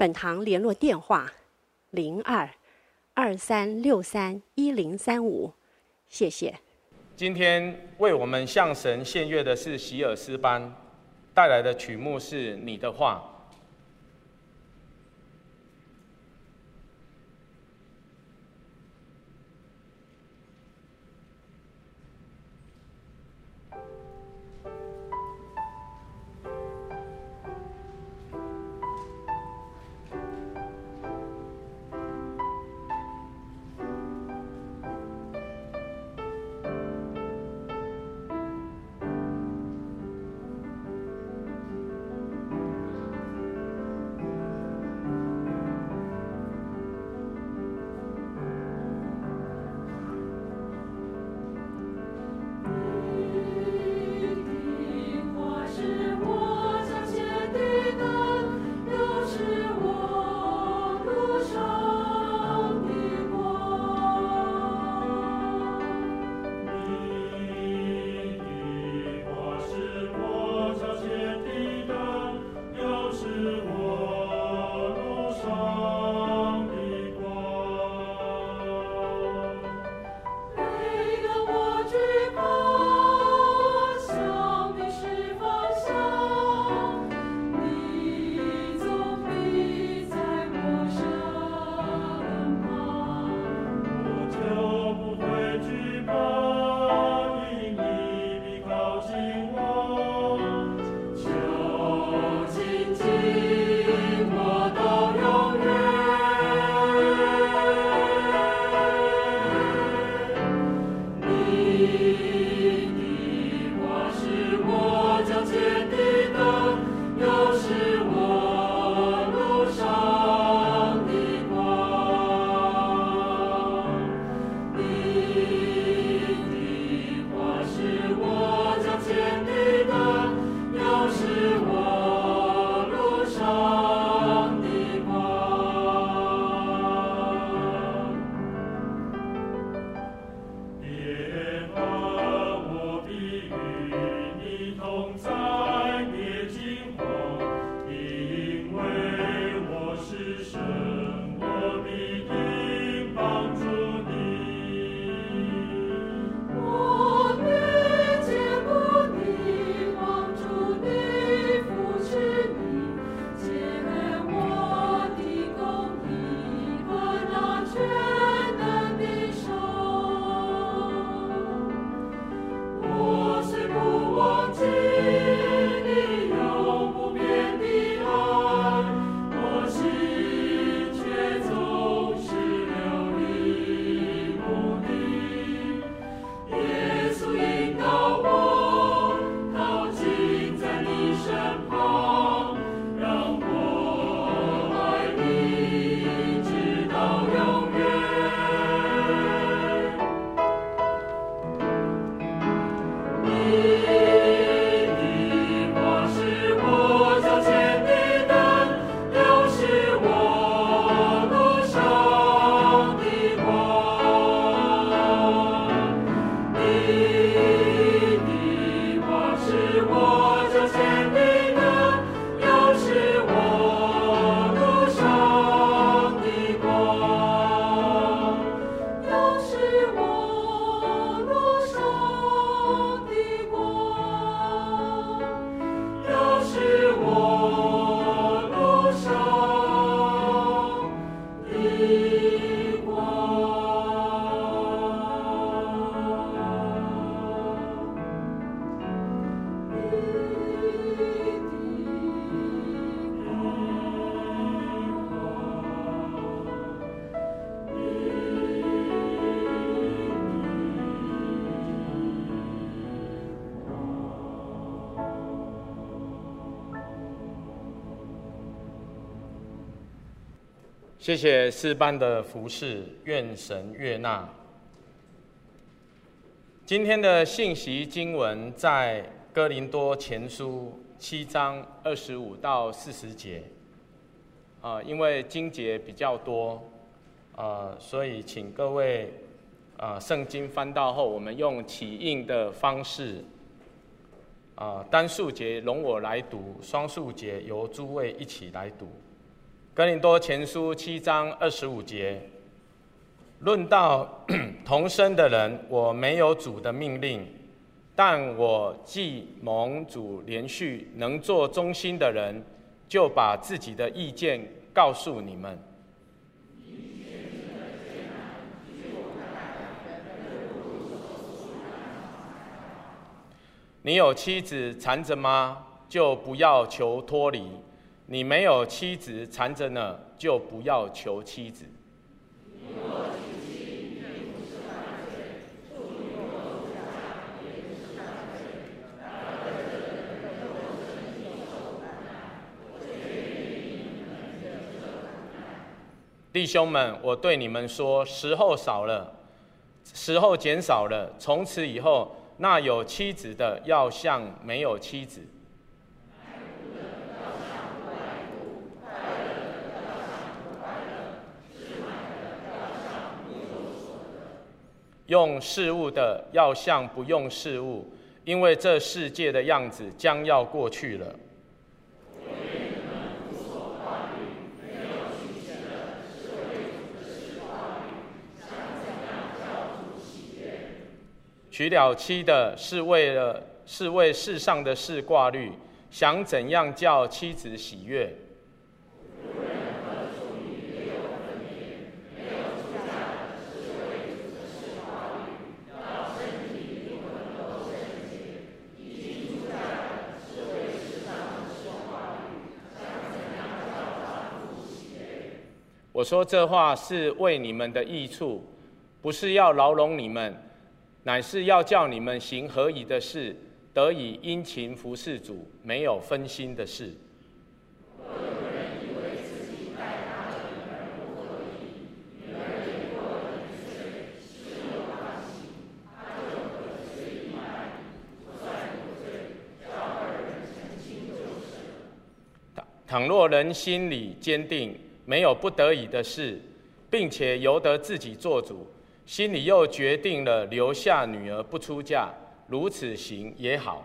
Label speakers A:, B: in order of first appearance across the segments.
A: 本堂联络电话：零二二三六三一零三五，谢谢。
B: 今天为我们向神献乐的是席尔斯班，带来的曲目是你的话。谢谢四班的服侍，愿神悦纳。今天的信息经文在哥林多前书七章二十五到四十节。啊、因为经节比较多，呃，所以请各位，啊、圣经翻到后，我们用起印的方式，啊、单数节容我来读，双数节由诸位一起来读。哥林多前书七章二十五节，论到 同生的人，我没有主的命令，但我既蒙主连续能做忠心的人。就把自己的意见告诉你们。你有妻子缠着吗？就不要求脱离。你没有妻子缠着呢，就不要求妻子。弟兄们，我对你们说，时候少了，时候减少了。从此以后，那有妻子的要像没有妻子；用事物的要像不用事物，因为这世界的样子将要过去了。娶了妻的是为了是为世上的事挂虑，想怎样叫妻子喜悦。我说这话是为你们的益处，不是要牢笼你们。乃是要叫你们行合宜的事，得以殷勤服侍主，没有分心的事。倘若人心里坚定，没有不得已的事，并且由得自己做主。心里又决定了留下女儿不出嫁，如此行也好。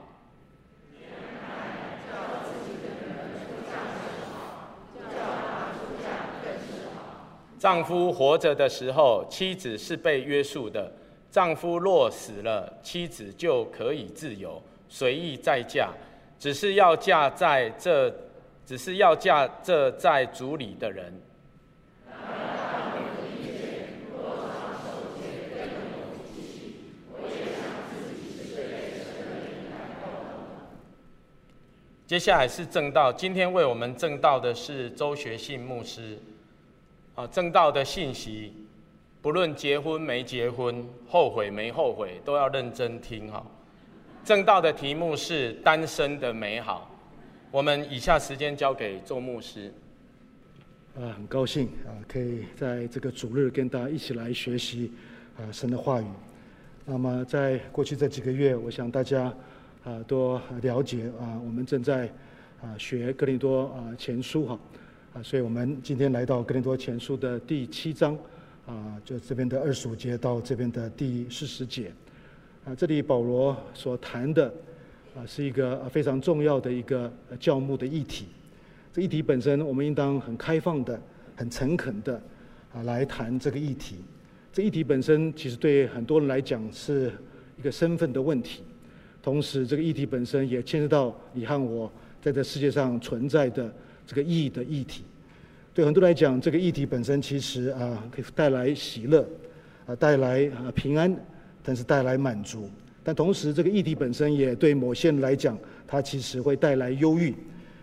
B: 丈夫活着的时候，妻子是被约束的；丈夫若死了，妻子就可以自由，随意再嫁，只是要嫁在这，只是要嫁这在主里的人。接下来是正道，今天为我们正道的是周学信牧师。啊，正道的信息，不论结婚没结婚，后悔没后悔，都要认真听哈。正道的题目是单身的美好。我们以下时间交给周牧师。
C: 啊，很高兴啊，可以在这个主日跟大家一起来学习啊神的话语。那么在过去这几个月，我想大家。啊，多了解啊！我们正在啊学哥林多啊前书哈啊，所以我们今天来到哥林多前书的第七章啊，就这边的二十五节到这边的第四十节啊。这里保罗所谈的啊，是一个非常重要的一个教牧的议题。这议题本身，我们应当很开放的、很诚恳的啊来谈这个议题。这议题本身，其实对很多人来讲是一个身份的问题。同时，这个议题本身也牵涉到你和我在这世界上存在的这个意义的议题。对很多人来讲，这个议题本身其实啊，可以带来喜乐，啊，带来啊平安，但是带来满足。但同时，这个议题本身也对某些人来讲，它其实会带来忧郁，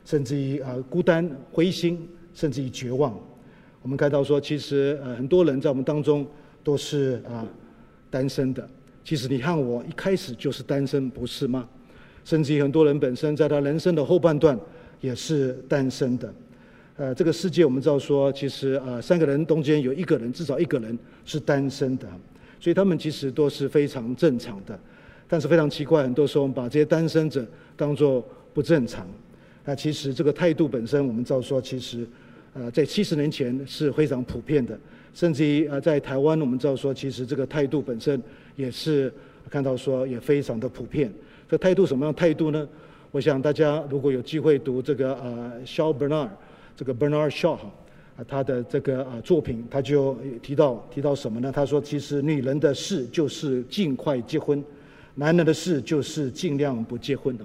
C: 甚至于啊孤单、灰心，甚至于绝望。我们看到说，其实呃很多人在我们当中都是啊单身的。其实你看我一开始就是单身，不是吗？甚至于很多人本身在他人生的后半段也是单身的。呃，这个世界我们知道说，其实呃三个人中间有一个人，至少一个人是单身的，所以他们其实都是非常正常的。但是非常奇怪，很多时候我们把这些单身者当作不正常。那其实这个态度本身，我们知道说，其实呃在七十年前是非常普遍的，甚至于呃在台湾，我们知道说，其实这个态度本身也是看到说也非常的普遍。这态度什么样态度呢？我想大家如果有机会读这个呃萧伯纳这个 Bernard Shaw 哈啊他的这个啊作品，他就提到提到什么呢？他说，其实女人的事就是尽快结婚。男人的事就是尽量不结婚的，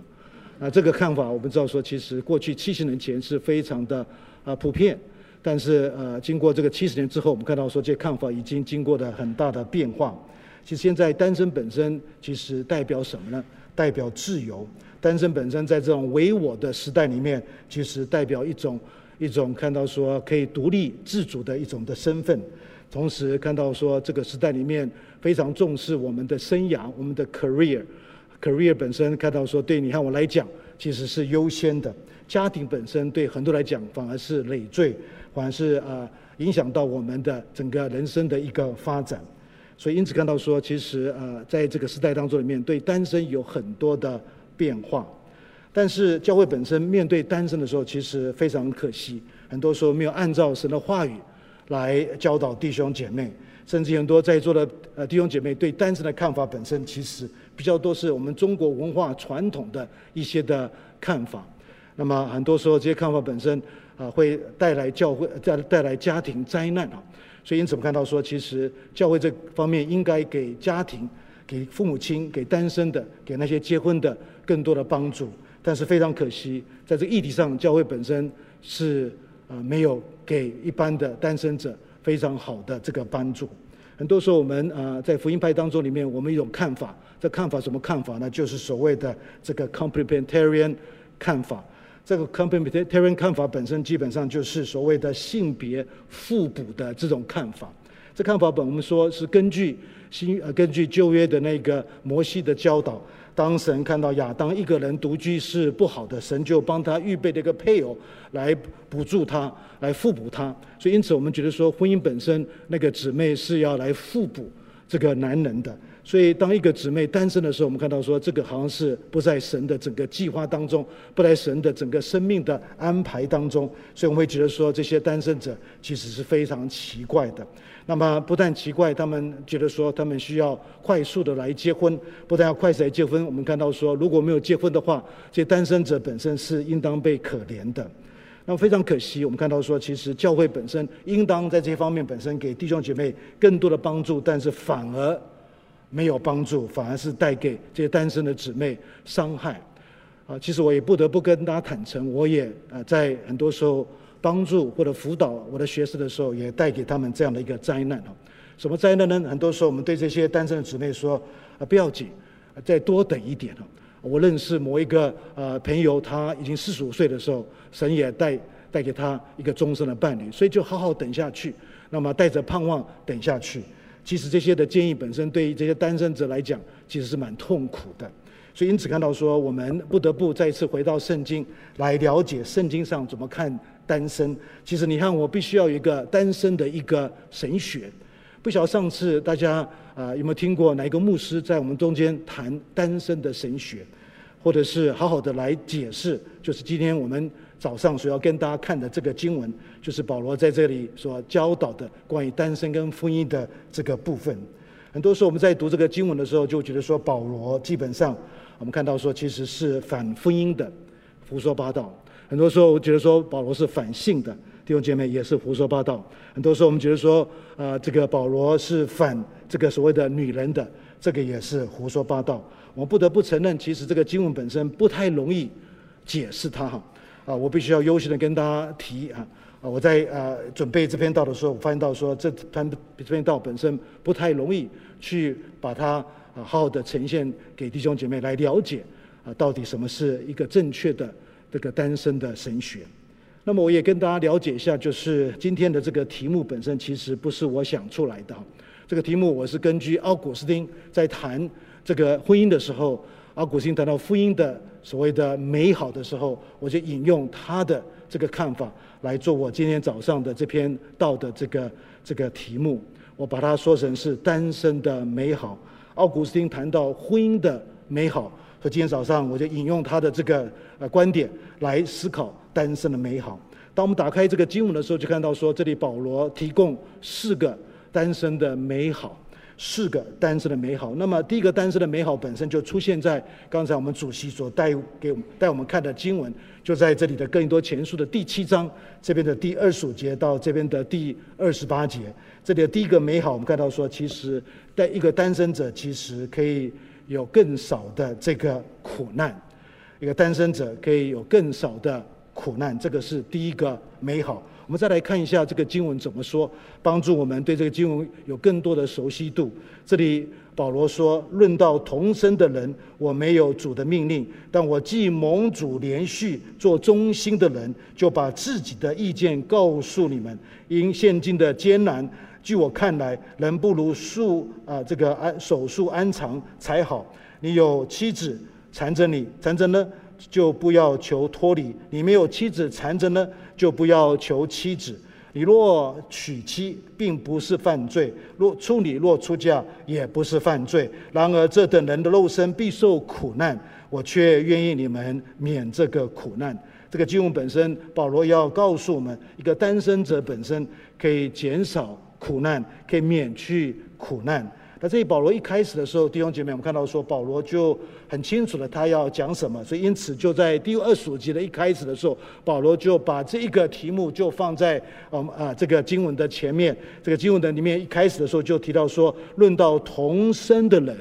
C: 啊，这个看法我们知道说，其实过去七十年前是非常的啊普遍，但是呃，经过这个七十年之后，我们看到说这看法已经经过了很大的变化。其实现在单身本身其实代表什么呢？代表自由。单身本身在这种唯我的时代里面，其实代表一种一种看到说可以独立自主的一种的身份。同时看到说这个时代里面非常重视我们的生涯，我们的 career，career 本身看到说对你和我来讲其实是优先的，家庭本身对很多来讲反而是累赘，反而是呃影响到我们的整个人生的一个发展。所以因此看到说，其实呃在这个时代当中里面，对单身有很多的变化。但是教会本身面对单身的时候，其实非常可惜，很多时候没有按照神的话语。来教导弟兄姐妹，甚至很多在座的呃弟兄姐妹对单身的看法本身，其实比较多是我们中国文化传统的一些的看法。那么很多时候这些看法本身啊，会带来教会带带来家庭灾难啊。所以因此我们看到说，其实教会这方面应该给家庭、给父母亲、给单身的、给那些结婚的更多的帮助。但是非常可惜，在这个议题上，教会本身是。啊，没有给一般的单身者非常好的这个帮助。很多时候，我们啊在福音派当中里面，我们一种看法，这看法什么看法呢？就是所谓的这个 complementarian 看法。这个 complementarian 看法本身基本上就是所谓的性别互补的这种看法。这看法本我们说是根据新呃根据旧约的那个摩西的教导。当神看到亚当一个人独居是不好的，神就帮他预备了一个配偶来补助他，来互补他。所以，因此我们觉得说，婚姻本身那个姊妹是要来互补这个男人的。所以，当一个姊妹单身的时候，我们看到说，这个好像是不在神的整个计划当中，不在神的整个生命的安排当中。所以，我们会觉得说，这些单身者其实是非常奇怪的。那么不但奇怪，他们觉得说他们需要快速的来结婚，不但要快速来结婚，我们看到说如果没有结婚的话，这些单身者本身是应当被可怜的。那么非常可惜，我们看到说其实教会本身应当在这些方面本身给弟兄姐妹更多的帮助，但是反而没有帮助，反而是带给这些单身的姊妹伤害。啊，其实我也不得不跟大家坦诚，我也啊在很多时候。帮助或者辅导我的学生的时候，也带给他们这样的一个灾难啊！什么灾难呢？很多时候我们对这些单身的姊妹说：“啊，不要紧，再多等一点啊。”我认识某一个呃朋友，他已经四十五岁的时候，神也带带给他一个终身的伴侣，所以就好好等下去。那么带着盼望等下去。其实这些的建议本身对于这些单身者来讲，其实是蛮痛苦的。所以因此看到说，我们不得不再次回到圣经来了解圣经上怎么看。单身，其实你看，我必须要有一个单身的一个神学。不晓得上次大家啊、有没有听过哪一个牧师在我们中间谈单身的神学，或者是好好的来解释，就是今天我们早上所要跟大家看的这个经文，就是保罗在这里所教导的关于单身跟婚姻的这个部分。很多时候我们在读这个经文的时候，就觉得说保罗基本上我们看到说其实是反婚姻的，胡说八道。很多时候，我觉得说保罗是反性的，弟兄姐妹也是胡说八道。很多时候，我们觉得说，啊、呃，这个保罗是反这个所谓的女人的，这个也是胡说八道。我不得不承认，其实这个经文本身不太容易解释它哈。啊，我必须要优先的跟大家提啊，啊，我在啊准备这篇道的时候，我发现到说这篇这篇道本身不太容易去把它啊好好的呈现给弟兄姐妹来了解啊，到底什么是一个正确的。这个单身的神学，那么我也跟大家了解一下，就是今天的这个题目本身其实不是我想出来的。这个题目我是根据奥古斯丁在谈这个婚姻的时候，奥古斯丁谈到婚姻的所谓的美好的时候，我就引用他的这个看法来做我今天早上的这篇道的这个这个题目。我把它说成是单身的美好。奥古斯丁谈到婚姻的美好，今天早上我就引用他的这个呃观点来思考单身的美好。当我们打开这个经文的时候，就看到说，这里保罗提供四个单身的美好。四个单身的美好。那么，第一个单身的美好本身就出现在刚才我们主席所带给我们带我们看的经文，就在这里的更多前书的第七章这边的第二十五节到这边的第二十八节。这里的第一个美好，我们看到说，其实在一个单身者其实可以有更少的这个苦难，一个单身者可以有更少的苦难，这个是第一个美好。我们再来看一下这个经文怎么说，帮助我们对这个经文有更多的熟悉度。这里保罗说：“论到同生的人，我没有主的命令，但我既蒙主连续做忠心的人，就把自己的意见告诉你们。因现今的艰难，据我看来，人不如树啊这个安守树安藏才好。你有妻子缠着你，缠着呢，就不要求脱离；你没有妻子缠着呢。”就不要求妻子。你若娶妻，并不是犯罪；若处女若出嫁，也不是犯罪。然而这等人的肉身必受苦难，我却愿意你们免这个苦难。这个经文本身，保罗要告诉我们，一个单身者本身可以减少苦难，可以免去苦难。那这里保罗一开始的时候，弟兄姐妹，我们看到说保罗就很清楚了，他要讲什么，所以因此就在第二十五节的一开始的时候，保罗就把这一个题目就放在我们啊这个经文的前面。这个经文的里面一开始的时候就提到说，论到同生的人，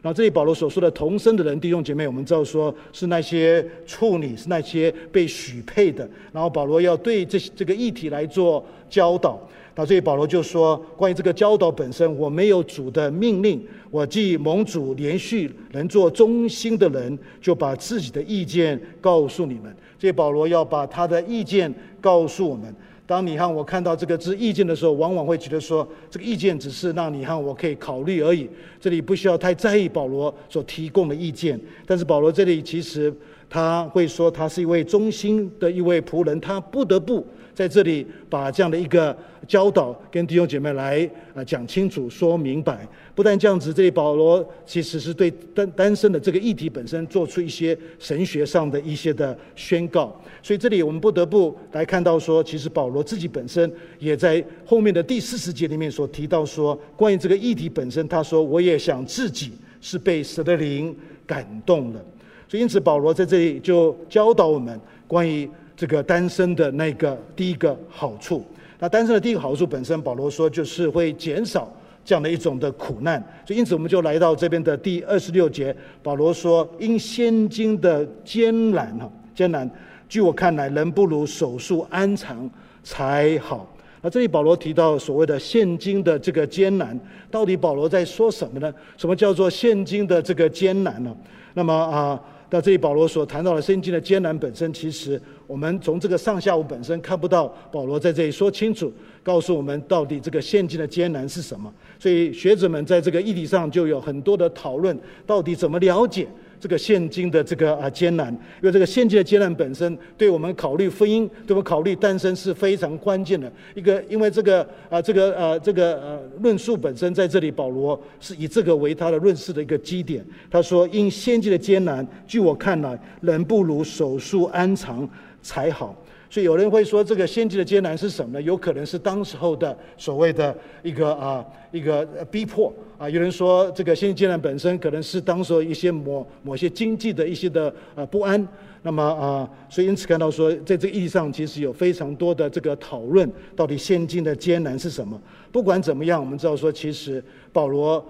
C: 然后这里保罗所说的同生的人，弟兄姐妹，我们知道说是那些处女，是那些被许配的。然后保罗要对这这个议题来做教导。那所以保罗就说，关于这个教导本身，我没有主的命令，我既蒙主连续能做忠心的人，就把自己的意见告诉你们。所以保罗要把他的意见告诉我们。当你和我看到这个字意见的时候，往往会觉得说，这个意见只是让你和我可以考虑而已，这里不需要太在意保罗所提供的意见。但是保罗这里其实他会说，他是一位忠心的一位仆人，他不得不。在这里把这样的一个教导跟弟兄姐妹来啊讲清楚、说明白。不但这样子，这里保罗其实是对单单身的这个议题本身做出一些神学上的一些的宣告。所以这里我们不得不来看到说，其实保罗自己本身也在后面的第四十节里面所提到说，关于这个议题本身，他说我也想自己是被神的灵感动了。所以因此保罗在这里就教导我们关于。这个单身的那个第一个好处，那单身的第一个好处本身，保罗说就是会减少这样的一种的苦难，所以因此我们就来到这边的第二十六节，保罗说：因现今的艰难哈，艰难，据我看来，人不如守树安长才好。那这里保罗提到所谓的现今的这个艰难，到底保罗在说什么呢？什么叫做现今的这个艰难呢？那么啊。到这里，保罗所谈到的圣经的艰难本身，其实我们从这个上下午本身看不到保罗在这里说清楚，告诉我们到底这个现今的艰难是什么。所以学者们在这个议题上就有很多的讨论，到底怎么了解。这个现今的这个啊艰难，因为这个现今的艰难本身，对我们考虑婚姻，对我们考虑单身是非常关键的一个。因为这个啊这个啊这个呃论述本身在这里，保罗是以这个为他的论述的一个基点。他说：“因现今的艰难，据我看来，人不如手术安长才好。”所以有人会说，这个现今的艰难是什么呢？有可能是当时候的所谓的一个啊一个逼迫啊。有人说，这个现今艰难本身可能是当时候一些某某些经济的一些的呃不安。那么啊，所以因此看到说，在这个意义上，其实有非常多的这个讨论，到底现今的艰难是什么？不管怎么样，我们知道说，其实保罗。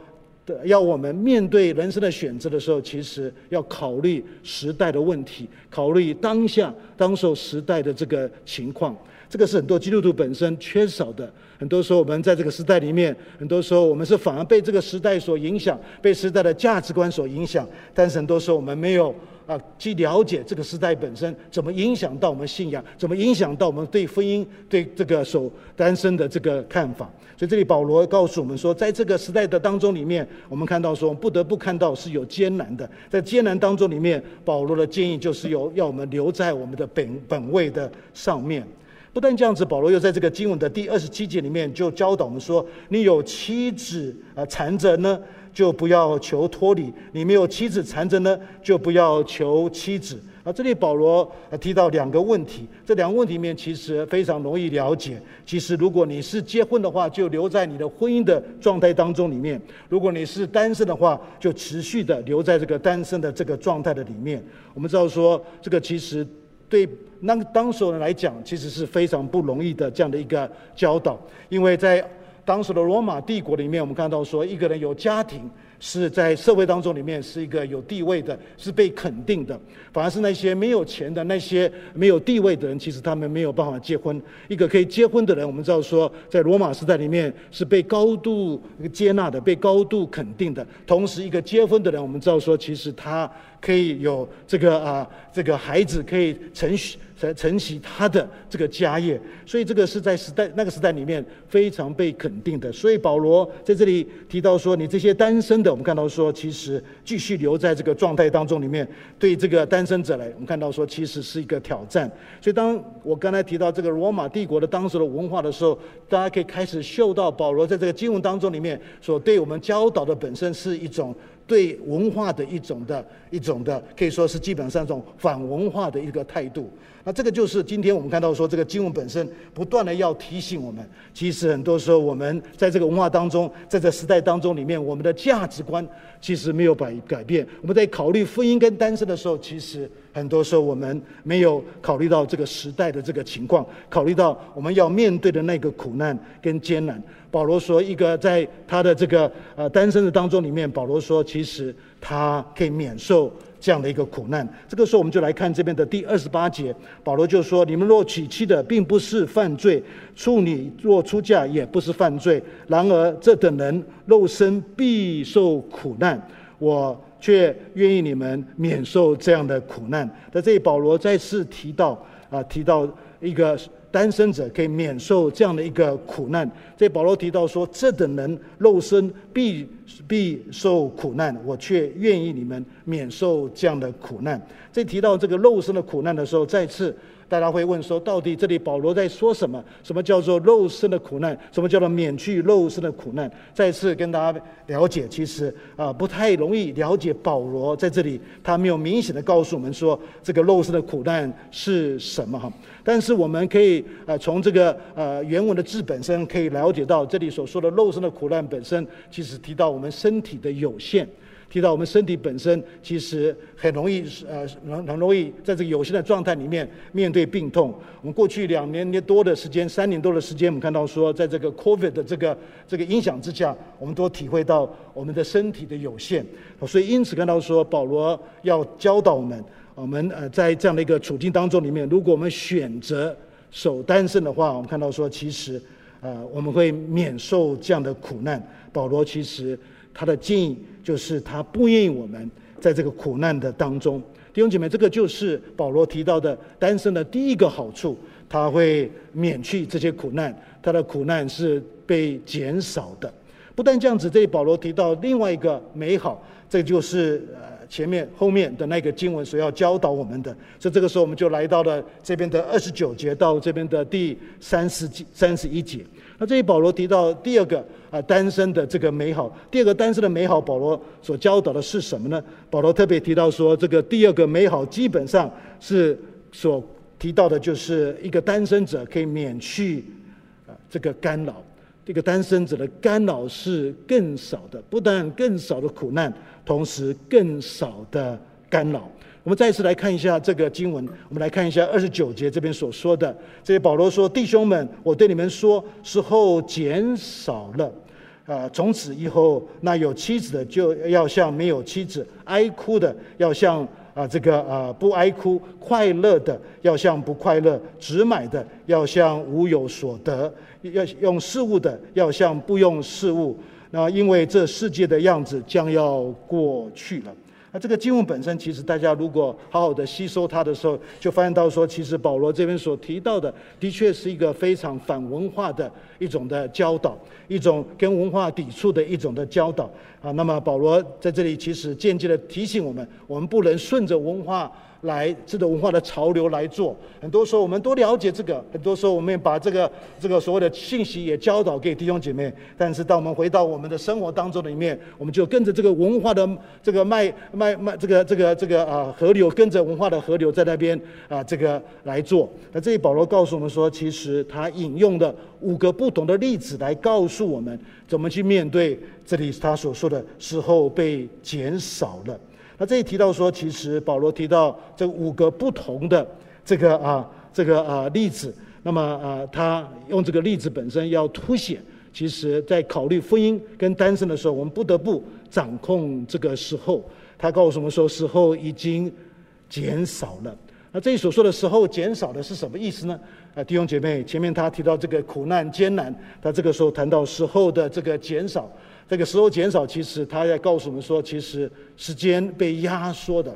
C: 要我们面对人生的选择的时候，其实要考虑时代的问题，考虑当下当时候时代的这个情况。这个是很多基督徒本身缺少的。很多时候，我们在这个时代里面，很多时候我们是反而被这个时代所影响，被时代的价值观所影响。但是很多时候，我们没有。啊，去了解这个时代本身怎么影响到我们信仰，怎么影响到我们对婚姻、对这个守单身的这个看法。所以这里保罗告诉我们说，在这个时代的当中里面，我们看到说，不得不看到是有艰难的。在艰难当中里面，保罗的建议就是有要我们留在我们的本本位的上面。不但这样子，保罗又在这个经文的第二十七节里面就教导我们说：你有妻子啊缠着呢，就不要求脱离；你没有妻子缠着呢，就不要求妻子。啊，这里保罗提到两个问题，这两个问题里面其实非常容易了解。其实如果你是结婚的话，就留在你的婚姻的状态当中里面；如果你是单身的话，就持续的留在这个单身的这个状态的里面。我们知道说，这个其实对那当时人来讲，其实是非常不容易的这样的一个教导，因为在当时的罗马帝国里面，我们看到说，一个人有家庭。是在社会当中里面是一个有地位的，是被肯定的。反而是那些没有钱的、那些没有地位的人，其实他们没有办法结婚。一个可以结婚的人，我们知道说，在罗马时代里面是被高度接纳的、被高度肯定的。同时，一个结婚的人，我们知道说，其实他可以有这个啊，这个孩子可以承续。承承袭他的这个家业，所以这个是在时代那个时代里面非常被肯定的。所以保罗在这里提到说，你这些单身的，我们看到说，其实继续留在这个状态当中里面，对这个单身者来，我们看到说，其实是一个挑战。所以当我刚才提到这个罗马帝国的当时的文化的时候，大家可以开始嗅到保罗在这个经文当中里面所对我们教导的本身是一种。对文化的一种的一种的，可以说是基本上一种反文化的一个态度。那这个就是今天我们看到说，这个经文本身不断的要提醒我们，其实很多时候我们在这个文化当中，在这时代当中里面，我们的价值观其实没有改改变。我们在考虑婚姻跟单身的时候，其实很多时候我们没有考虑到这个时代的这个情况，考虑到我们要面对的那个苦难跟艰难。保罗说，一个在他的这个呃单身的当中里面，保罗说，其实他可以免受这样的一个苦难。这个时候，我们就来看这边的第二十八节，保罗就说：你们若娶妻的，并不是犯罪；处女若出嫁，也不是犯罪。然而这等人肉身必受苦难，我却愿意你们免受这样的苦难。在这里，保罗再次提到啊、提到一个。单身者可以免受这样的一个苦难。这保罗提到说：“这等人肉身必必受苦难，我却愿意你们免受这样的苦难。”在提到这个肉身的苦难的时候，再次。大家会问说，到底这里保罗在说什么？什么叫做肉身的苦难？什么叫做免去肉身的苦难？再次跟大家了解，其实啊不太容易了解保罗在这里，他没有明显的告诉我们说这个肉身的苦难是什么哈。但是我们可以啊从这个呃原文的字本身可以了解到，这里所说的肉身的苦难本身，其实提到我们身体的有限。提到我们身体本身其实很容易，呃，很很容易在这个有限的状态里面面对病痛。我们过去两年多的时间，三年多的时间，我们看到说，在这个 COVID 的这个这个影响之下，我们都体会到我们的身体的有限。所以因此看到说，保罗要教导我们，我们呃在这样的一个处境当中里面，如果我们选择守单身的话，我们看到说，其实呃我们会免受这样的苦难。保罗其实。他的建议就是，他不愿意我们在这个苦难的当中。弟兄姐妹，这个就是保罗提到的单身的第一个好处，他会免去这些苦难，他的苦难是被减少的。不但这样子，这里保罗提到另外一个美好，这就是呃前面后面的那个经文所要教导我们的。所以这个时候，我们就来到了这边的二十九节到这边的第三十节、三十一节。那这里保罗提到第二个啊单身的这个美好，第二个单身的美好，保罗所教导的是什么呢？保罗特别提到说，这个第二个美好基本上是所提到的，就是一个单身者可以免去啊这个干扰，这个单身者的干扰是更少的，不但更少的苦难，同时更少的干扰。我们再一次来看一下这个经文，我们来看一下二十九节这边所说的，这些保罗说：“弟兄们，我对你们说，时候减少了，啊，从此以后，那有妻子的就要像没有妻子，哀哭的要像啊这个啊不哀哭，快乐的要像不快乐，只买的要像无有所得，要用事物的要像不用事物，那因为这世界的样子将要过去了。”那这个经文本身，其实大家如果好好的吸收它的时候，就发现到说，其实保罗这边所提到的，的确是一个非常反文化的一种的教导，一种跟文化抵触的一种的教导。啊。那么保罗在这里其实间接的提醒我们，我们不能顺着文化来，这个文化的潮流来做。很多时候我们都了解这个，很多时候我们也把这个这个所谓的信息也教导给弟兄姐妹。但是当我们回到我们的生活当中里面，我们就跟着这个文化的这个脉脉脉这个这个这个啊河流，跟着文化的河流在那边啊这个来做。那这里保罗告诉我们说，其实他引用的五个不同的例子来告诉我们怎么去面对这里他所说的时候被减少了。那这里提到说，其实保罗提到这五个不同的这个啊这个啊例子，那么啊他用这个例子本身要凸显，其实在考虑婚姻跟单身的时候，我们不得不掌控这个时候。他告诉我们说，时候已经减少了。那这里所说的时候减少的是什么意思呢？啊，弟兄姐妹，前面他提到这个苦难艰难，他这个时候谈到时候的这个减少。这个时候减少，其实他在告诉我们说，其实时间被压缩的，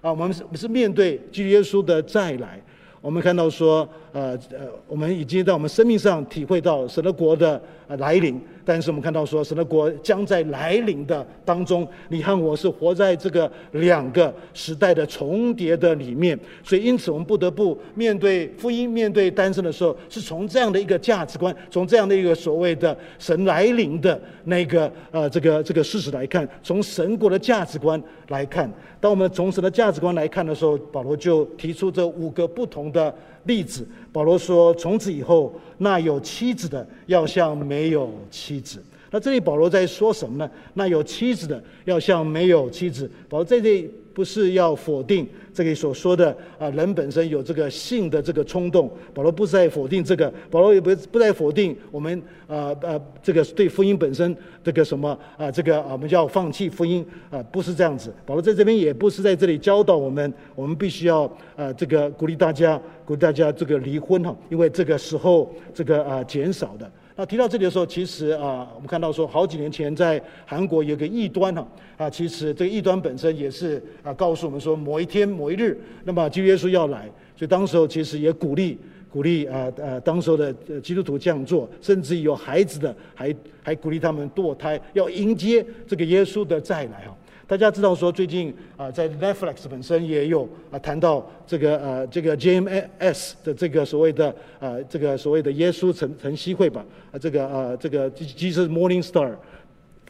C: 啊，我们是是面对基督耶稣的再来。我们看到说，呃呃，我们已经在我们生命上体会到神的国的来临，但是我们看到说，神的国将在来临的当中，你和我是活在这个两个时代的重叠的里面，所以因此我们不得不面对福音，面对单身的时候，是从这样的一个价值观，从这样的一个所谓的神来临的那个呃这个这个事实来看，从神国的价值观来看。当我们从神的价值观来看的时候，保罗就提出这五个不同的例子。保罗说：“从此以后，那有妻子的要像没有妻子。”那这里保罗在说什么呢？那有妻子的要像没有妻子。保罗在这。不是要否定这里所说的啊，人本身有这个性的这个冲动。保罗不是在否定这个，保罗也不不在否定我们啊啊这个对福音本身这个什么啊这个啊我们要放弃福音啊，不是这样子。保罗在这边也不是在这里教导我们，我们必须要啊这个鼓励大家鼓励大家这个离婚哈，因为这个时候这个啊减少的。那提到这里的时候，其实啊，我们看到说，好几年前在韩国有个异端哈啊，其实这个异端本身也是啊，告诉我们说，某一天某一日，那么基督耶稣要来，所以当时候其实也鼓励鼓励啊啊，当时候的基督徒这样做，甚至有孩子的还还鼓励他们堕胎，要迎接这个耶稣的再来哈。大家知道说，最近啊，在 Netflix 本身也有啊谈到这个呃这个 JMS 的这个所谓的呃这个所谓的耶稣晨晨曦会吧啊这个啊这个 Jesus Morning Star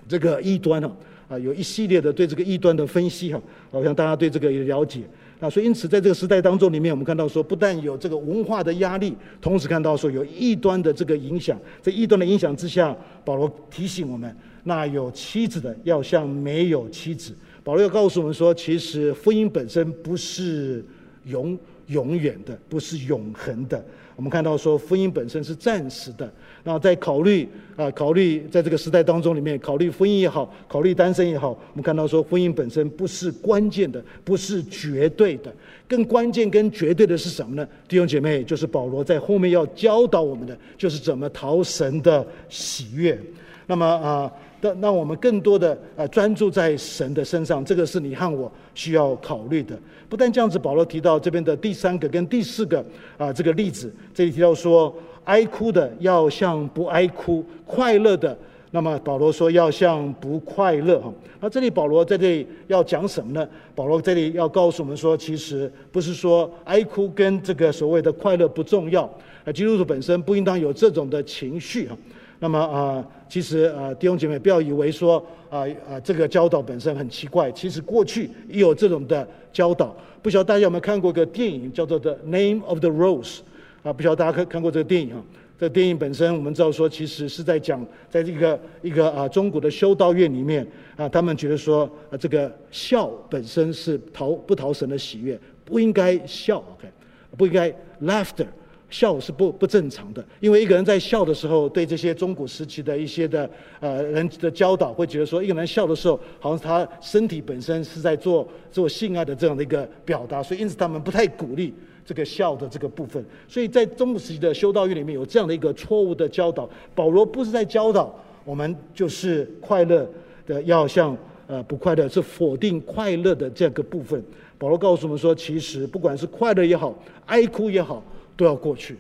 C: 这个异端哈啊有一系列的对这个异端的分析哈，好像大家对这个也了解啊，所以因此在这个时代当中里面，我们看到说，不但有这个文化的压力，同时看到说有异端的这个影响，在异端的影响之下，保罗提醒我们。那有妻子的要像没有妻子。保罗要告诉我们说，其实婚姻本身不是永永远的，不是永恒的。我们看到说，婚姻本身是暂时的。那在考虑啊，考虑在这个时代当中里面，考虑婚姻也好，考虑单身也好，我们看到说，婚姻本身不是关键的，不是绝对的。更关键、跟绝对的是什么呢？弟兄姐妹，就是保罗在后面要教导我们的，就是怎么讨神的喜悦。那么啊。让让我们更多的呃专注在神的身上，这个是你和我需要考虑的。不但这样子，保罗提到这边的第三个跟第四个啊这个例子，这里提到说，哀哭的要像不哀哭，快乐的，那么保罗说要像不快乐哈。那这里保罗在这里要讲什么呢？保罗这里要告诉我们说，其实不是说哀哭跟这个所谓的快乐不重要，啊，基督徒本身不应当有这种的情绪哈。那么啊，其实啊，弟兄姐妹不要以为说啊啊，这个教导本身很奇怪。其实过去也有这种的教导。不晓得大家有没有看过一个电影叫做《The Name of the Rose》啊？不晓得大家看看过这个电影啊？这电影本身我们知道说，其实是在讲，在这个一个啊中国的修道院里面啊，他们觉得说啊，这个笑本身是讨不讨神的喜悦，不应该笑，OK，不应该 laughter。笑是不不正常的，因为一个人在笑的时候，对这些中古时期的一些的呃人的教导，会觉得说，一个人笑的时候，好像他身体本身是在做做性爱的这样的一个表达，所以因此他们不太鼓励这个笑的这个部分。所以在中古时期的修道院里面有这样的一个错误的教导。保罗不是在教导我们就是快乐的要像呃不快乐，是否定快乐的这个部分。保罗告诉我们说，其实不管是快乐也好，哀哭也好。都要过去，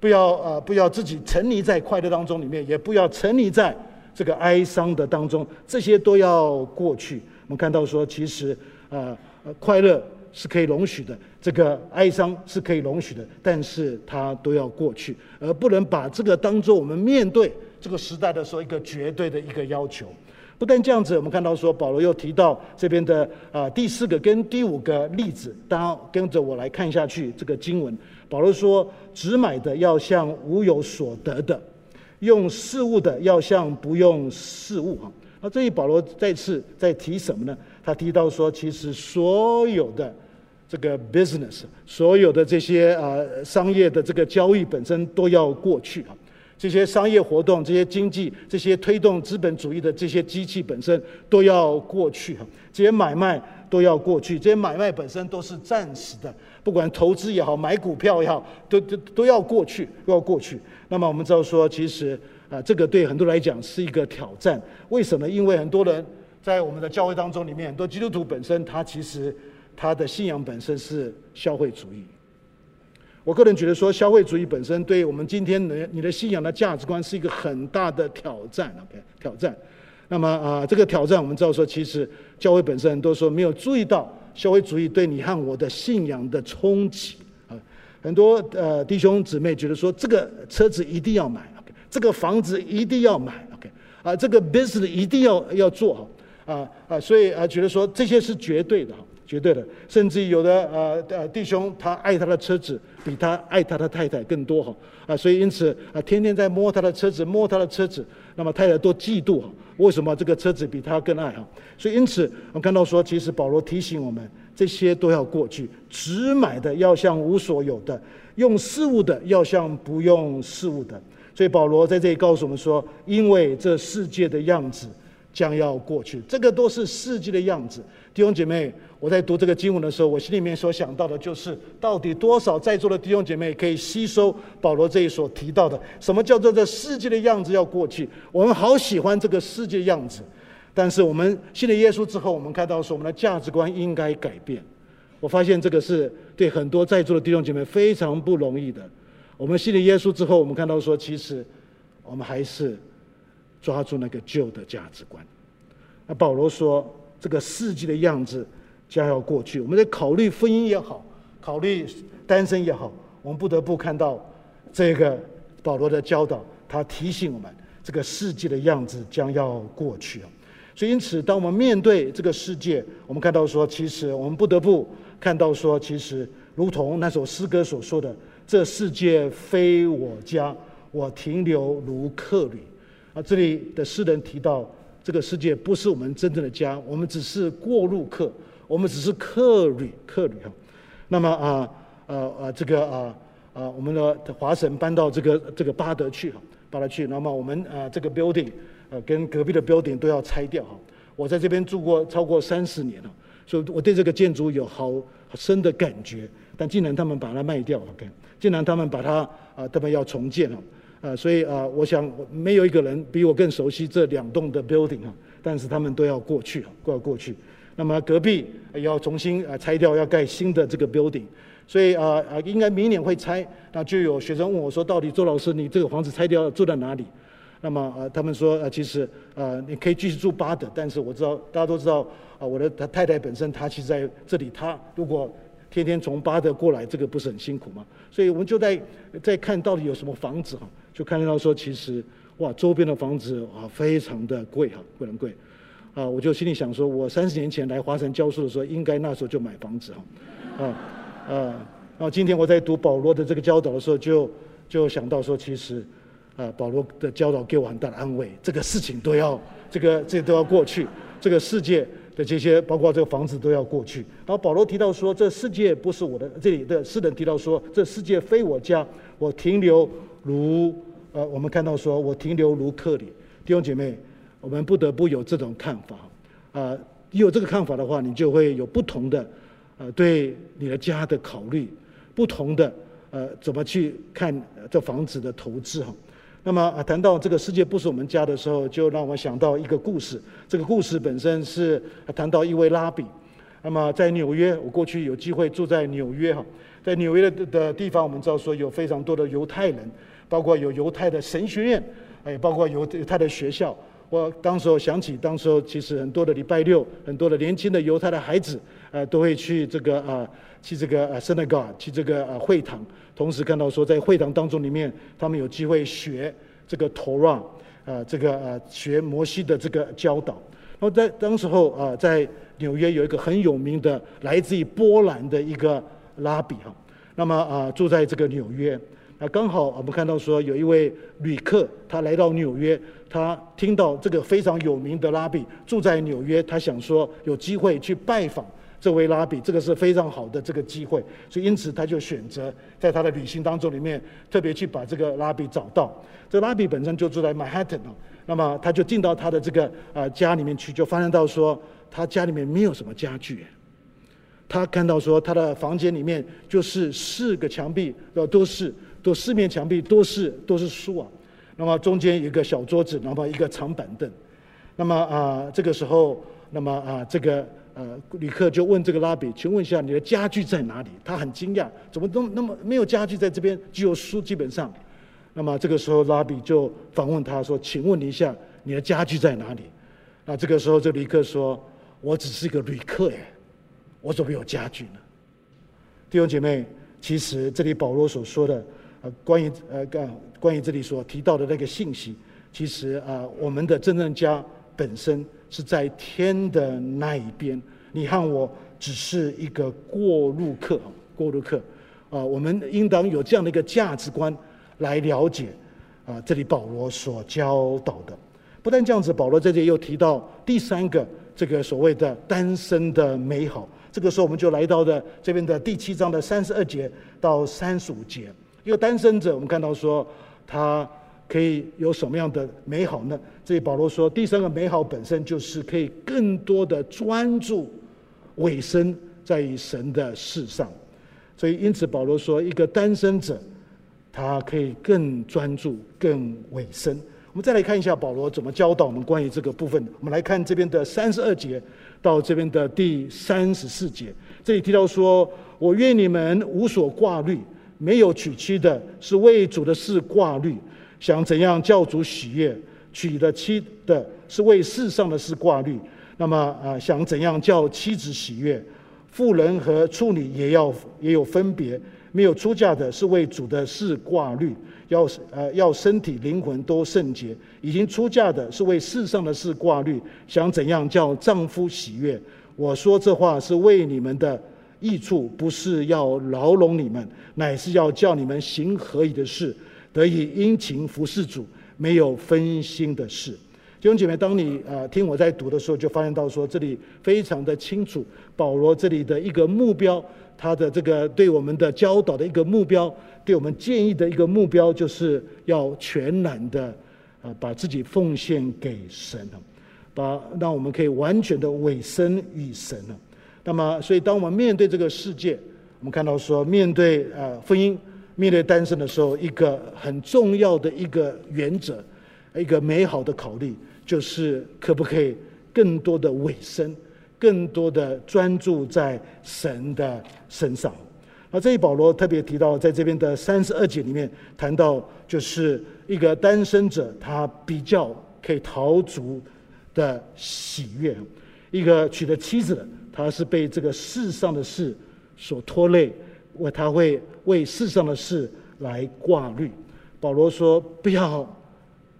C: 不要呃，不要自己沉溺在快乐当中里面，也不要沉溺在这个哀伤的当中，这些都要过去。我们看到说，其实、呃，快乐是可以容许的，这个哀伤是可以容许的，但是它都要过去，而不能把这个当做我们面对这个时代的时候一个绝对的一个要求。不但这样子，我们看到说保罗又提到这边的啊第四个跟第五个例子，大家跟着我来看下去这个经文。保罗说：“只买的要像无有所得的，用事物的要像不用事物。”哈，那这里保罗再次在提什么呢？他提到说，其实所有的这个 business，所有的这些啊商业的这个交易本身都要过去啊。这些商业活动、这些经济、这些推动资本主义的这些机器本身都要过去哈，这些买卖都要过去，这些买卖本身都是暂时的，不管投资也好，买股票也好，都都都要过去，都要过去。那么我们知道说，其实啊，这个对很多人来讲是一个挑战。为什么？因为很多人在我们的教会当中里面，很多基督徒本身他其实他的信仰本身是消费主义。我个人觉得说，消费主义本身对我们今天的你的信仰的价值观是一个很大的挑战。OK，挑战。那么啊，这个挑战我们知道说，其实教会本身很多时候没有注意到社会主义对你和我的信仰的冲击啊。很多呃弟兄姊妹觉得说，这个车子一定要买，OK，这个房子一定要买，OK，啊，这个 business 一定要要做好啊啊，所以啊觉得说这些是绝对的哈。绝对的，甚至有的呃呃弟兄，他爱他的车子比他爱他的太太更多哈啊，所以因此啊，天天在摸他的车子，摸他的车子，那么太太都嫉妒哈，为什么这个车子比他更爱哈？所以因此我们看到说，其实保罗提醒我们，这些都要过去，只买的要像无所有的，用事物的要像不用事物的。所以保罗在这里告诉我们说，因为这世界的样子将要过去，这个都是世界的样子。弟兄姐妹，我在读这个经文的时候，我心里面所想到的就是，到底多少在座的弟兄姐妹可以吸收保罗这里所提到的，什么叫做这世界的样子要过去？我们好喜欢这个世界样子，但是我们信了耶稣之后，我们看到说，我们的价值观应该改变。我发现这个是对很多在座的弟兄姐妹非常不容易的。我们信了耶稣之后，我们看到说，其实我们还是抓住那个旧的价值观。那保罗说。这个世纪的样子将要过去，我们在考虑婚姻也好，考虑单身也好，我们不得不看到这个保罗的教导，他提醒我们，这个世纪的样子将要过去啊。所以，因此，当我们面对这个世界，我们看到说，其实我们不得不看到说，其实如同那首诗歌所说的：“这世界非我家，我停留如客旅。”啊，这里的诗人提到。这个世界不是我们真正的家，我们只是过路客，我们只是客旅，客旅哈。那么啊啊啊，这个啊啊，我们的华神搬到这个这个巴德去哈，巴德去。那么我们啊这个 building 呃跟隔壁的 building 都要拆掉哈。我在这边住过超过三十年了，所以我对这个建筑有好深的感觉。但竟然他们把它卖掉，OK？竟然他们把它啊，他们要重建了。啊，所以啊，我想没有一个人比我更熟悉这两栋的 building 啊，但是他们都要过去，都要过去。那么隔壁要重新啊拆掉，要盖新的这个 building，所以啊啊，应该明年会拆。那就有学生问我说：“到底周老师，你这个房子拆掉住在哪里？”那么啊，他们说啊，其实啊，你可以继续住巴德，但是我知道大家都知道啊，我的他太太本身她其实在这里，她如果天天从巴德过来，这个不是很辛苦吗？所以我们就在在看到底有什么房子哈。就看到说，其实哇，周边的房子啊，非常的贵哈，非常贵啊！我就心里想说，我三十年前来华神教书的时候，应该那时候就买房子哈，啊啊！然后今天我在读保罗的这个教导的时候，就就想到说，其实啊，保罗的教导给我很大的安慰，这个事情都要这个这都要过去，这个世界的这些包括这个房子都要过去。然后保罗提到说，这世界不是我的，这里的诗人提到说，这世界非我家，我停留。如呃，我们看到说，我停留如客旅，弟兄姐妹，我们不得不有这种看法啊。有这个看法的话，你就会有不同的呃，对你的家的考虑，不同的呃，怎么去看这房子的投资哈。那么啊，谈到这个世界不是我们家的时候，就让我想到一个故事。这个故事本身是谈到一位拉比。那么在纽约，我过去有机会住在纽约哈，在纽约的的地方，我们知道说有非常多的犹太人。包括有犹太的神学院，哎，包括犹太的学校，我当时候想起，当时候其实很多的礼拜六，很多的年轻的犹太的孩子，呃，都会去这个啊、呃，去这个呃 synagogue，去这个呃会堂。同时看到说，在会堂当中里面，他们有机会学这个 Torah，呃，这个呃学摩西的这个教导。然后在当时候啊、呃，在纽约有一个很有名的来自于波兰的一个拉比哈，那么啊、呃、住在这个纽约。啊，刚好我们看到说有一位旅客，他来到纽约，他听到这个非常有名的拉比住在纽约，他想说有机会去拜访这位拉比，这个是非常好的这个机会，所以因此他就选择在他的旅行当中里面特别去把这个拉比找到。这拉比本身就住在曼哈顿哦，那么他就进到他的这个啊家里面去，就发现到说他家里面没有什么家具，他看到说他的房间里面就是四个墙壁呃都是。都四面墙壁都是都是书啊，那么中间一个小桌子，那么一个长板凳，那么啊这个时候，那么啊这个呃旅客就问这个拉比，请问一下你的家具在哪里？他很惊讶，怎么都那么没有家具在这边，只有书基本上。那么这个时候拉比就反问他说，请问你一下你的家具在哪里？那这个时候这旅客说，我只是一个旅客哎，我怎么有家具呢？弟兄姐妹，其实这里保罗所说的。呃，关于呃，关关于这里所提到的那个信息，其实啊、我们的真正家本身是在天的那一边，你和我只是一个过路客，过路客，啊、我们应当有这样的一个价值观来了解啊、这里保罗所教导的。不但这样子，保罗在这里又提到第三个这个所谓的单身的美好。这个时候，我们就来到了这边的第七章的三十二节到三十五节。一个单身者，我们看到说他可以有什么样的美好呢？这里保罗说，第三个美好本身就是可以更多的专注委身在于神的事上。所以因此保罗说，一个单身者他可以更专注、更委身。我们再来看一下保罗怎么教导我们关于这个部分。我们来看这边的三十二节到这边的第三十四节，这里提到说：“我愿你们无所挂虑。”没有娶妻的，是为主的事挂虑，想怎样叫主喜悦；娶了妻的，是为世上的事挂虑。那么啊，想怎样叫妻子喜悦？妇人和处女也要也有分别。没有出嫁的，是为主的事挂虑，要呃要身体灵魂都圣洁。已经出嫁的，是为世上的事挂虑，想怎样叫丈夫喜悦？我说这话是为你们的。益处不是要牢笼你们，乃是要叫你们行合宜的事，得以殷勤服侍主，没有分心的事。弟兄姐妹，当你啊听我在读的时候，就发现到说这里非常的清楚，保罗这里的一个目标，他的这个对我们的教导的一个目标，对我们建议的一个目标，就是要全然的啊把自己奉献给神，把让我们可以完全的委身于神了。那么，所以当我们面对这个世界，我们看到说，面对呃婚姻、面对单身的时候，一个很重要的一个原则，一个美好的考虑，就是可不可以更多的委身，更多的专注在神的身上。那这里保罗特别提到，在这边的三十二节里面谈到，就是一个单身者他比较可以逃足的喜悦，一个娶了妻子的。他是被这个世上的事所拖累，为他会为世上的事来挂虑。保罗说：“不要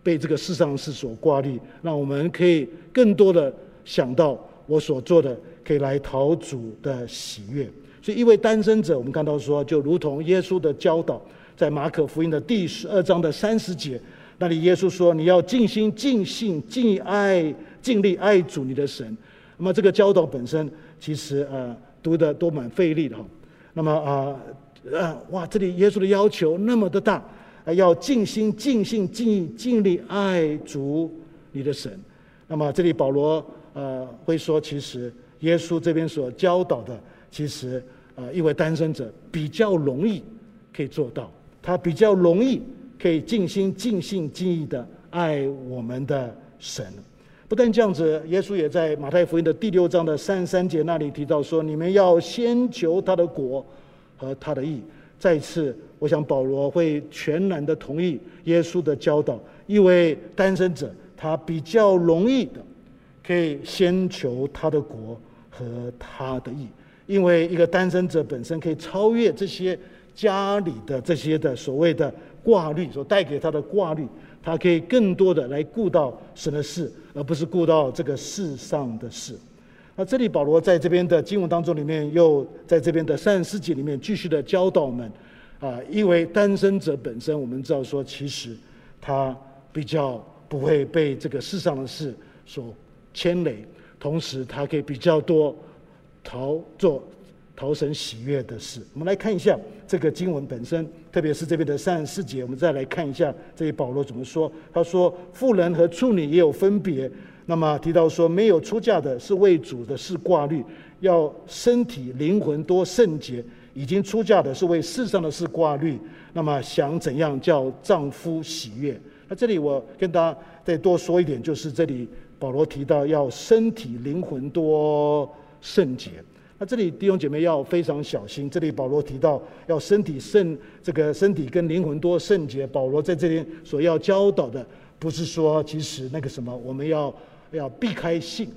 C: 被这个世上的事所挂虑，让我们可以更多的想到我所做的，可以来讨主的喜悦。”所以，一位单身者，我们看到说，就如同耶稣的教导，在马可福音的第十二章的三十节，那里耶稣说：“你要尽心、尽性、尽爱、尽力爱主你的神。”那么，这个教导本身。其实呃，读的都蛮费力的哈。那么啊呃，哇，这里耶稣的要求那么的大，要尽心、尽性、尽意、尽力爱主你的神。那么这里保罗呃会说，其实耶稣这边所教导的，其实呃一位单身者比较容易可以做到，他比较容易可以尽心、尽性、尽意的爱我们的神。不但这样子，耶稣也在马太福音的第六章的三十三节那里提到说：“你们要先求他的国和他的义。”再次，我想保罗会全然的同意耶稣的教导，因为单身者他比较容易的可以先求他的国和他的义，因为一个单身者本身可以超越这些家里的这些的所谓的挂虑所带给他的挂虑，他可以更多的来顾到神的事，而不是顾到这个世上的事。那这里保罗在这边的经文当中里面，又在这边的三十四节里面继续的教导我们。啊，因为单身者本身，我们知道说，其实他比较不会被这个世上的事所牵累，同时他可以比较多逃做讨神喜悦的事。我们来看一下这个经文本身，特别是这边的三十四节，我们再来看一下这里保罗怎么说。他说：“妇人和处女也有分别。”那么提到说，没有出嫁的是为主的事挂虑，要身体灵魂多圣洁。已经出嫁的是为世上的事挂虑，那么想怎样叫丈夫喜悦？那这里我跟大家再多说一点，就是这里保罗提到要身体灵魂多圣洁。这里弟兄姐妹要非常小心。这里保罗提到要身体圣，这个身体跟灵魂多圣洁。保罗在这里所要教导的，不是说其实那个什么，我们要要避开性，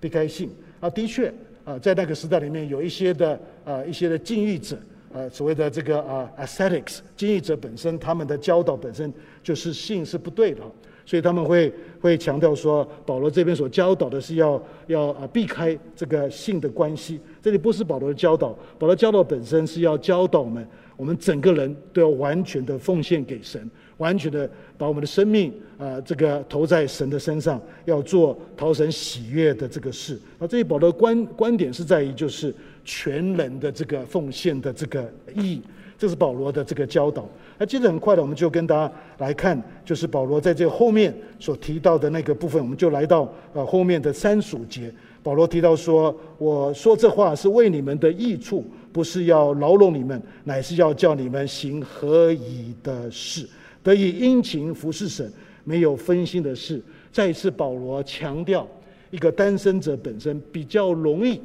C: 避开性啊，的确。啊，在那个时代里面，有一些的啊，一些的禁欲者，啊，所谓的这个啊，ascetics，禁欲者本身，他们的教导本身就是性是不对的，所以他们会会强调说，保罗这边所教导的是要要啊避开这个性的关系。这里不是保罗的教导，保罗教导本身是要教导我们，我们整个人都要完全的奉献给神。完全的把我们的生命啊，这个投在神的身上，要做讨神喜悦的这个事。那，这里保罗的观观点是在于，就是全人的这个奉献的这个意义，这是保罗的这个教导。那接着很快的，我们就跟大家来看，就是保罗在这后面所提到的那个部分，我们就来到呃后面的三十五节。保罗提到说：“我说这话是为你们的益处，不是要劳笼你们，乃是要叫你们行合宜的事。”得以殷勤服侍神，没有分心的事。再一次，保罗强调，一个单身者本身比较容易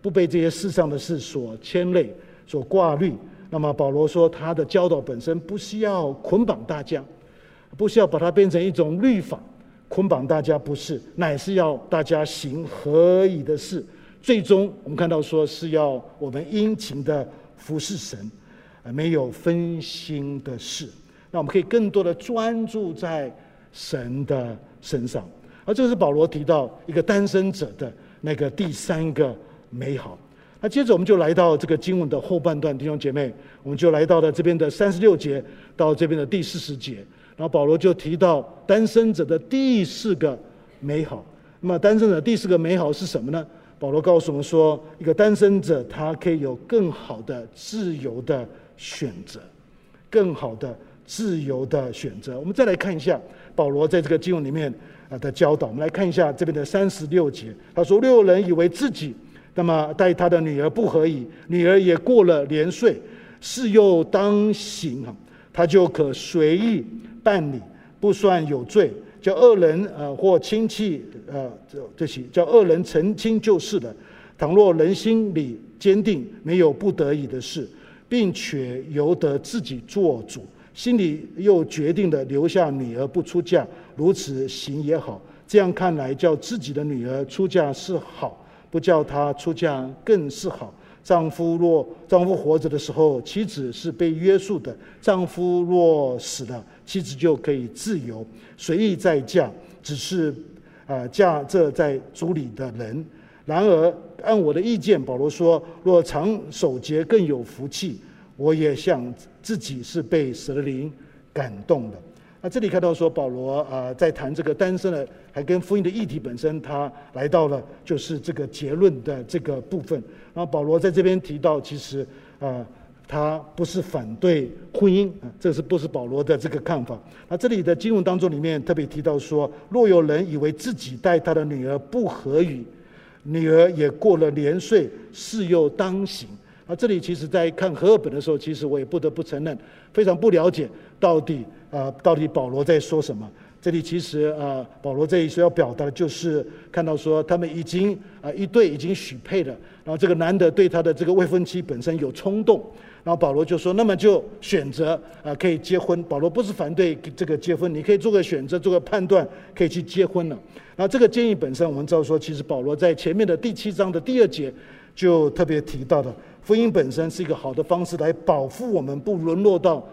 C: 不被这些世上的事所牵累、所挂虑。那么，保罗说，他的教导本身不需要捆绑大家，不需要把它变成一种律法捆绑大家，不是，乃是要大家行合宜的事。最终，我们看到说是要我们殷勤的服侍神，没有分心的事。那我们可以更多的专注在神的身上，而这是保罗提到一个单身者的那个第三个美好。那接着我们就来到这个经文的后半段，弟兄姐妹，我们就来到了这边的三十六节到这边的第四十节，然后保罗就提到单身者的第四个美好。那么单身者第四个美好是什么呢？保罗告诉我们说，一个单身者他可以有更好的自由的选择，更好的。自由的选择。我们再来看一下保罗在这个经文里面啊的教导。我们来看一下这边的三十六节，他说：“六人以为自己那么待他的女儿不合宜，女儿也过了年岁，事又当行，他就可随意办理，不算有罪。叫二人呃或亲戚呃这这些叫二人成亲就是了。倘若人心里坚定，没有不得已的事，并且由得自己做主。”心里又决定的留下女儿不出嫁，如此行也好。这样看来，叫自己的女儿出嫁是好，不叫她出嫁更是好。丈夫若丈夫活着的时候，妻子是被约束的；丈夫若死了，妻子就可以自由随意再嫁，只是啊、呃、嫁这在族里的人。然而，按我的意见，保罗说，若常守节更有福气。我也想自己是被蛇灵感动的。那这里看到说保罗啊，在谈这个单身的，还跟福音的议题本身，他来到了就是这个结论的这个部分。然后保罗在这边提到，其实啊，他不是反对婚姻啊，这是不是保罗的这个看法？那这里的经文当中里面特别提到说，若有人以为自己带他的女儿不合宜，女儿也过了年岁，事又当行。啊，这里其实在看和合本的时候，其实我也不得不承认，非常不了解到底啊，到底保罗在说什么。这里其实啊，保罗这里所要表达的就是看到说，他们已经啊一对已经许配了，然后这个男的对他的这个未婚妻本身有冲动，然后保罗就说：“那么就选择啊，可以结婚。”保罗不是反对这个结婚，你可以做个选择，做个判断，可以去结婚了。然后这个建议本身，我们知道说，其实保罗在前面的第七章的第二节就特别提到的，婚姻本身是一个好的方式来保护我们不沦落到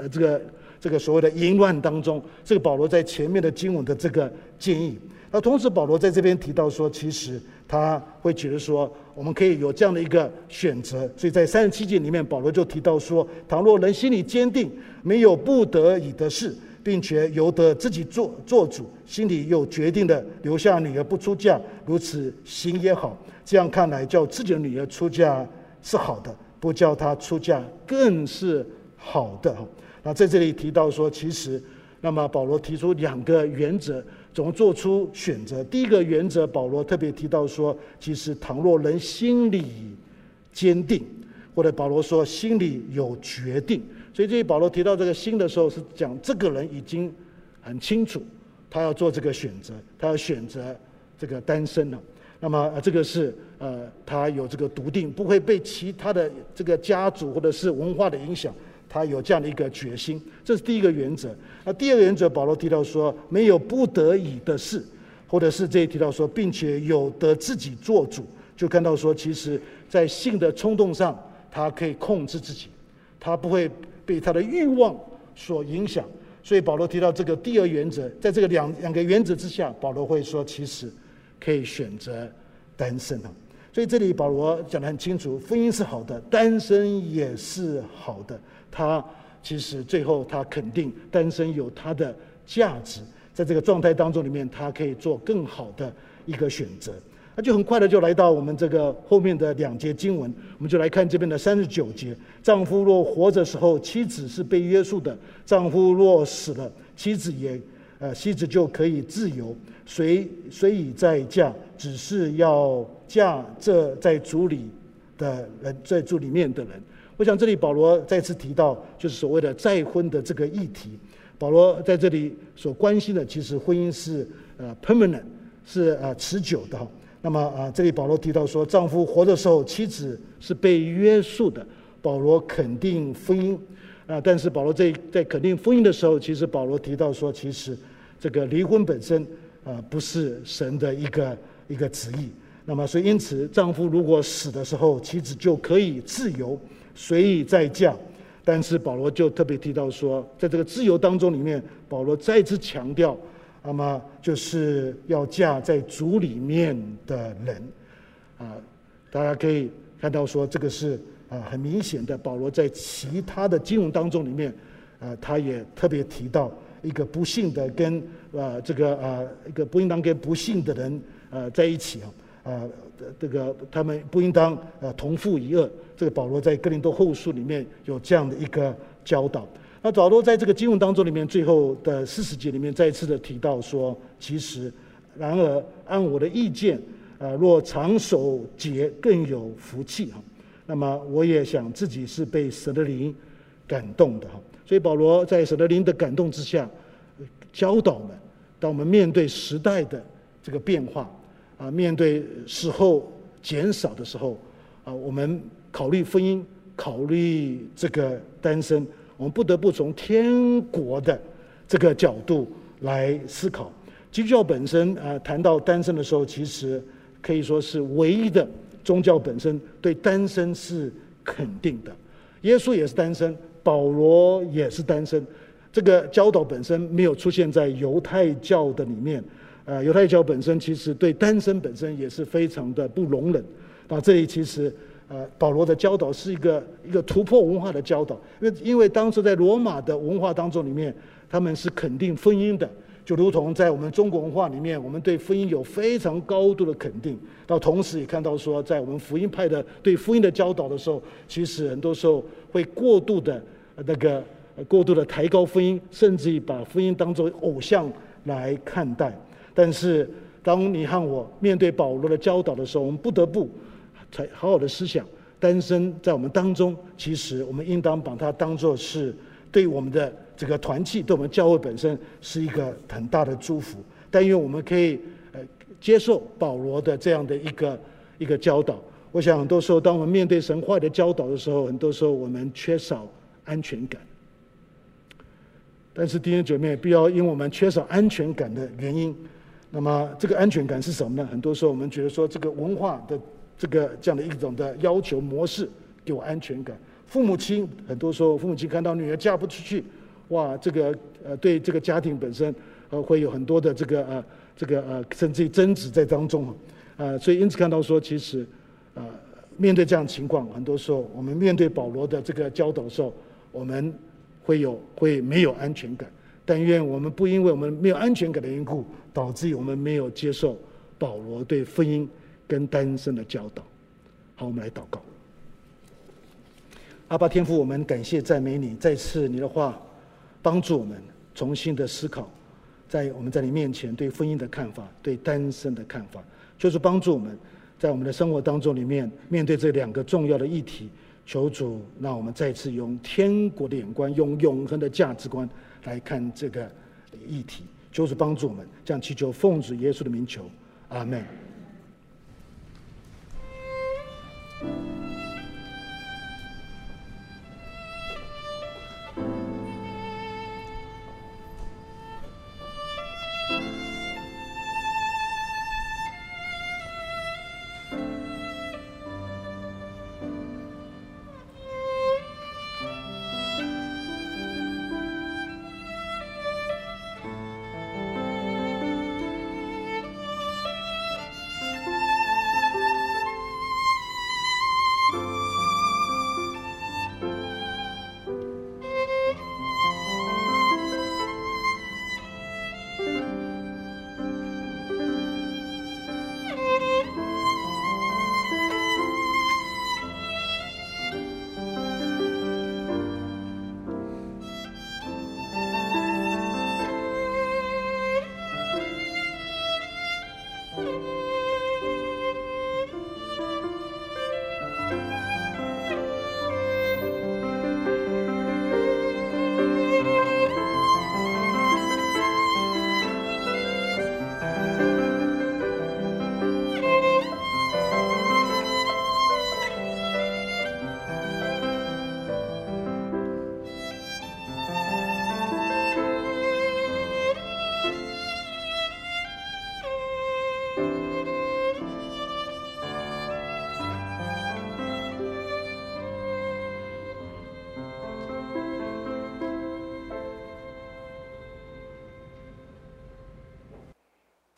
C: 呃这个这个所谓的淫乱当中。这个保罗在前面的经文的这个建议。那同时保罗在这边提到说，其实他会觉得说。我们可以有这样的一个选择，所以在三十七节里面，保罗就提到说：倘若人心里坚定，没有不得已的事，并且由得自己做做主，心里又决定的留下女儿不出嫁，如此行也好。这样看来，叫自己的女儿出嫁是好的，不叫她出嫁更是好的。那在这里提到说，其实，那么保罗提出两个原则。怎么做出选择？第一个原则，保罗特别提到说，其实倘若人心里坚定，或者保罗说心里有决定，所以这里保罗提到这个心的时候，是讲这个人已经很清楚，他要做这个选择，他要选择这个单身了。那么这个是呃，他有这个笃定，不会被其他的这个家族或者是文化的影响。他有这样的一个决心，这是第一个原则。那第二个原则，保罗提到说，没有不得已的事，或者是这里提到说，并且有得自己做主，就看到说，其实在性的冲动上，他可以控制自己，他不会被他的欲望所影响。所以保罗提到这个第二原则，在这个两两个原则之下，保罗会说，其实可以选择单身啊。所以这里保罗讲得很清楚，婚姻是好的，单身也是好的。他其实最后他肯定单身有他的价值，在这个状态当中里面，他可以做更好的一个选择。那就很快的就来到我们这个后面的两节经文，我们就来看这边的三十九节：丈夫若活着时候，妻子是被约束的；丈夫若死了，妻子也呃妻子就可以自由，随随已在嫁，只是要嫁这在主里的人，在主里面的人。我想这里保罗再次提到，就是所谓的再婚的这个议题。保罗在这里所关心的，其实婚姻是呃 permanent，是呃持久的。那么啊，这里保罗提到说，丈夫活的时候，妻子是被约束的。保罗肯定婚姻啊，但是保罗在在肯定婚姻的时候，其实保罗提到说，其实这个离婚本身啊不是神的一个一个旨意。那么所以因此，丈夫如果死的时候，妻子就可以自由。随意再嫁，但是保罗就特别提到说，在这个自由当中里面，保罗再次强调，那么就是要嫁在主里面的人，啊，大家可以看到说，这个是啊很明显的。保罗在其他的经文当中里面，啊，他也特别提到一个不幸的跟啊这个啊一个不应当跟不幸的人啊在一起啊。啊，这个他们不应当呃同父异母。这个保罗在哥林多后书里面有这样的一个教导。那保罗在这个经文当中里面最后的四十节里面再次的提到说，其实然而按我的意见，啊，若长守节更有福气哈。那么我也想自己是被神的灵感动的哈。所以保罗在神的灵的感动之下，教导我们，当我们面对时代的这个变化。啊，面对时候减少的时候，啊，我们考虑婚姻，考虑这个单身，我们不得不从天国的这个角度来思考。基督教本身啊，谈到单身的时候，其实可以说是唯一的宗教本身对单身是肯定的。耶稣也是单身，保罗也是单身，这个教导本身没有出现在犹太教的里面。呃，犹太教本身其实对单身本身也是非常的不容忍。那这里其实，呃，保罗的教导是一个一个突破文化的教导，因为因为当时在罗马的文化当中里面，他们是肯定婚姻的，就如同在我们中国文化里面，我们对婚姻有非常高度的肯定。到同时也看到说，在我们福音派的对婚姻的教导的时候，其实很多时候会过度的那个过度的抬高婚姻，甚至于把婚姻当作偶像来看待。但是，当你和我面对保罗的教导的时候，我们不得不才好好的思想，单身在我们当中，其实我们应当把它当作是对我们的这个团契，对我们教会本身是一个很大的祝福。但愿我们可以呃接受保罗的这样的一个一个教导，我想很多时候，当我们面对神话的教导的时候，很多时候我们缺少安全感。但是弟兄姐妹，不要因为我们缺少安全感的原因，那么这个安全感是什么呢？很多时候我们觉得说，这个文化的这个这样的一种的要求模式给我安全感。父母亲很多时候，父母亲看到女儿嫁不出去，哇，这个呃对这个家庭本身呃会有很多的这个呃这个呃甚至于争执在当中啊，呃，所以因此看到说，其实呃面对这样情况，很多时候我们面对保罗的这个教导的时候，我们。会有会没有安全感，但愿我们不因为我们没有安全感的缘故，导致于我们没有接受保罗对婚姻跟单身的教导。好，我们来祷告。阿爸天父，我们感谢赞美你，再次你的话帮助我们重新的思考，在我们在你面前对婚姻的看法，对单身的看法，就是帮助我们在我们的生活当中里面面对这两个重要的议题。求主，让我们再次用天国的眼光，用永恒的价值观来看这个议题。就是帮助我们，这样祈求奉主耶稣的名求，阿门。